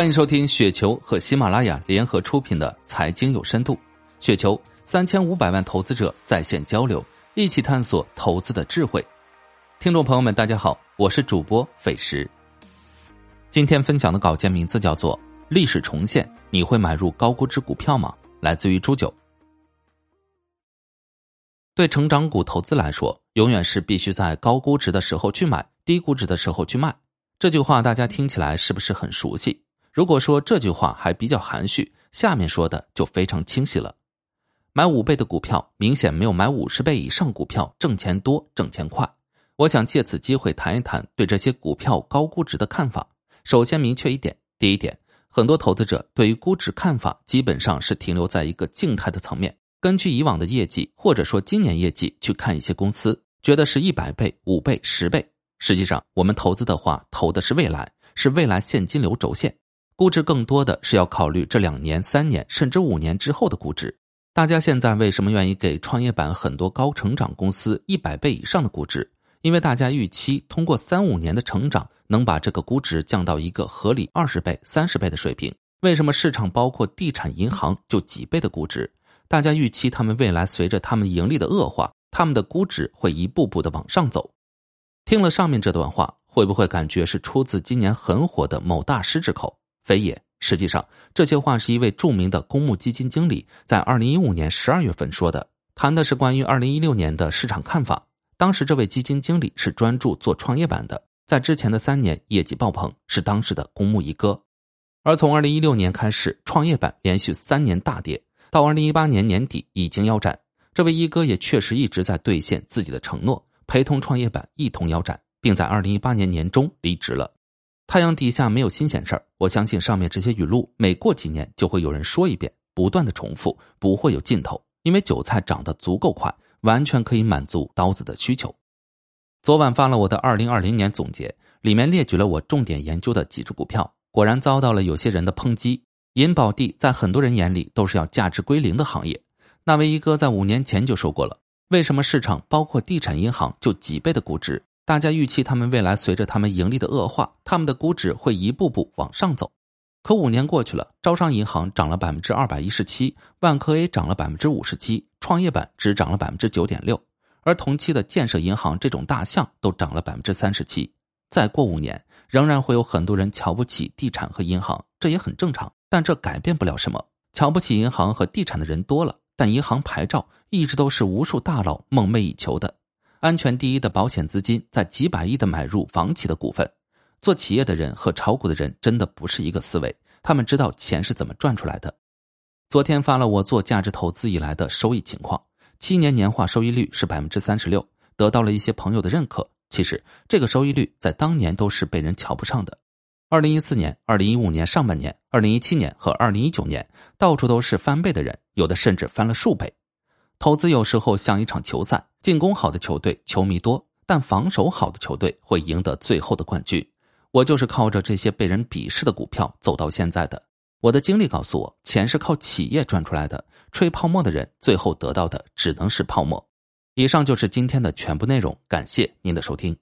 欢迎收听雪球和喜马拉雅联合出品的《财经有深度》，雪球三千五百万投资者在线交流，一起探索投资的智慧。听众朋友们，大家好，我是主播费时。今天分享的稿件名字叫做《历史重现》，你会买入高估值股票吗？来自于朱九。对成长股投资来说，永远是必须在高估值的时候去买，低估值的时候去卖。这句话大家听起来是不是很熟悉？如果说这句话还比较含蓄，下面说的就非常清晰了。买五倍的股票，明显没有买五十倍以上股票挣钱多、挣钱快。我想借此机会谈一谈对这些股票高估值的看法。首先明确一点，第一点，很多投资者对于估值看法基本上是停留在一个静态的层面，根据以往的业绩或者说今年业绩去看一些公司，觉得是一百倍、五倍、十倍。实际上，我们投资的话，投的是未来，是未来现金流轴线。估值更多的是要考虑这两年、三年甚至五年之后的估值。大家现在为什么愿意给创业板很多高成长公司一百倍以上的估值？因为大家预期通过三五年的成长能把这个估值降到一个合理二十倍、三十倍的水平。为什么市场包括地产、银行就几倍的估值？大家预期他们未来随着他们盈利的恶化，他们的估值会一步步的往上走。听了上面这段话，会不会感觉是出自今年很火的某大师之口？非也，实际上这些话是一位著名的公募基金经理在二零一五年十二月份说的，谈的是关于二零一六年的市场看法。当时这位基金经理是专注做创业板的，在之前的三年业绩爆棚，是当时的公募一哥。而从二零一六年开始，创业板连续三年大跌，到二零一八年年底已经腰斩。这位一哥也确实一直在兑现自己的承诺，陪同创业板一同腰斩，并在二零一八年年中离职了。太阳底下没有新鲜事儿，我相信上面这些语录每过几年就会有人说一遍，不断的重复，不会有尽头。因为韭菜长得足够快，完全可以满足刀子的需求。昨晚发了我的二零二零年总结，里面列举了我重点研究的几只股票，果然遭到了有些人的抨击。银保地在很多人眼里都是要价值归零的行业。那位一哥在五年前就说过了，为什么市场包括地产、银行就几倍的估值？大家预期他们未来随着他们盈利的恶化，他们的估值会一步步往上走。可五年过去了，招商银行涨了百分之二百一十七，万科 A 涨了百分之五十七，创业板只涨了百分之九点六，而同期的建设银行这种大象都涨了百分之三十七。再过五年，仍然会有很多人瞧不起地产和银行，这也很正常。但这改变不了什么。瞧不起银行和地产的人多了，但银行牌照一直都是无数大佬梦寐以求的。安全第一的保险资金在几百亿的买入房企的股份，做企业的人和炒股的人真的不是一个思维。他们知道钱是怎么赚出来的。昨天发了我做价值投资以来的收益情况，七年年化收益率是百分之三十六，得到了一些朋友的认可。其实这个收益率在当年都是被人瞧不上的。二零一四年、二零一五年上半年、二零一七年和二零一九年，到处都是翻倍的人，有的甚至翻了数倍。投资有时候像一场球赛，进攻好的球队球迷多，但防守好的球队会赢得最后的冠军。我就是靠着这些被人鄙视的股票走到现在的。我的经历告诉我，钱是靠企业赚出来的，吹泡沫的人最后得到的只能是泡沫。以上就是今天的全部内容，感谢您的收听。